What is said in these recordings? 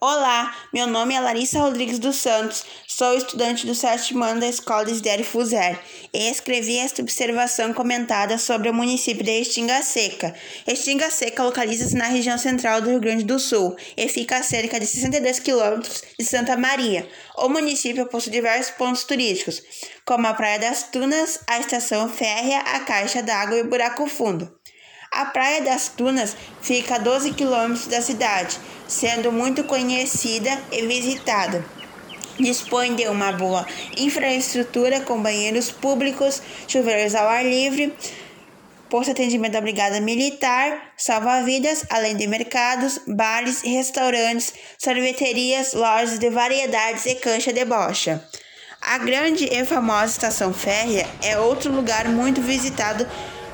Olá, meu nome é Larissa Rodrigues dos Santos, sou estudante do sétimo ano da Escola Desidério Fuser e escrevi esta observação comentada sobre o município de Restinga Seca. Restinga Seca localiza-se na região central do Rio Grande do Sul e fica a cerca de 62 quilômetros de Santa Maria. O município possui diversos pontos turísticos, como a Praia das Tunas, a Estação Férrea, a Caixa d'Água e o Buraco Fundo. A Praia das Tunas fica a 12 quilômetros da cidade, sendo muito conhecida e visitada. Dispõe de uma boa infraestrutura com banheiros públicos, chuveiros ao ar livre, posto de atendimento da Brigada Militar, salva-vidas, além de mercados, bares, restaurantes, sorveterias, lojas de variedades e cancha de bocha. A grande e famosa estação férrea é outro lugar muito visitado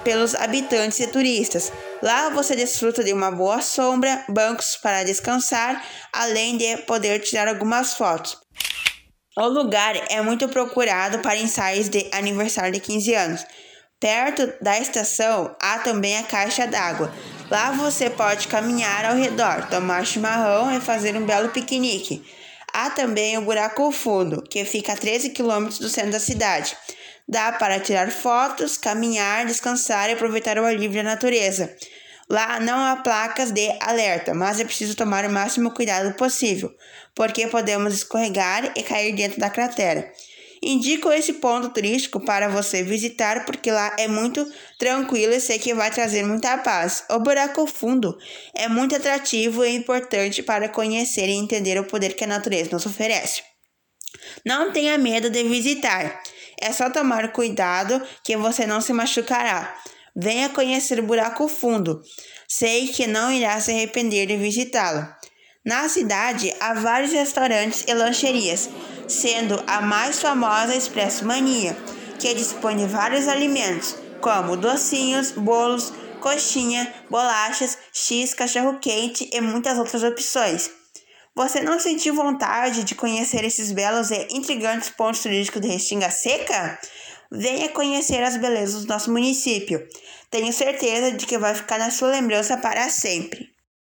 pelos habitantes e turistas. Lá você desfruta de uma boa sombra, bancos para descansar, além de poder tirar algumas fotos. O lugar é muito procurado para ensaios de aniversário de 15 anos. Perto da estação há também a caixa d'água. Lá você pode caminhar ao redor, tomar chimarrão e fazer um belo piquenique. Há também o Buraco Fundo, que fica a 13 quilômetros do centro da cidade. Dá para tirar fotos, caminhar, descansar e aproveitar o ar livre da natureza. Lá não há placas de alerta, mas é preciso tomar o máximo cuidado possível, porque podemos escorregar e cair dentro da cratera. Indico esse ponto turístico para você visitar porque lá é muito tranquilo e sei que vai trazer muita paz. O buraco fundo é muito atrativo e importante para conhecer e entender o poder que a natureza nos oferece. Não tenha medo de visitar. É só tomar cuidado que você não se machucará. Venha conhecer o buraco fundo. Sei que não irá se arrepender de visitá-lo. Na cidade há vários restaurantes e lancherias, sendo a mais famosa a Expresso Mania, que dispõe de vários alimentos, como docinhos, bolos, coxinha, bolachas, x, cachorro-quente e muitas outras opções. Você não sentiu vontade de conhecer esses belos e intrigantes pontos turísticos de Restinga Seca? Venha conhecer as belezas do nosso município. Tenho certeza de que vai ficar na sua lembrança para sempre.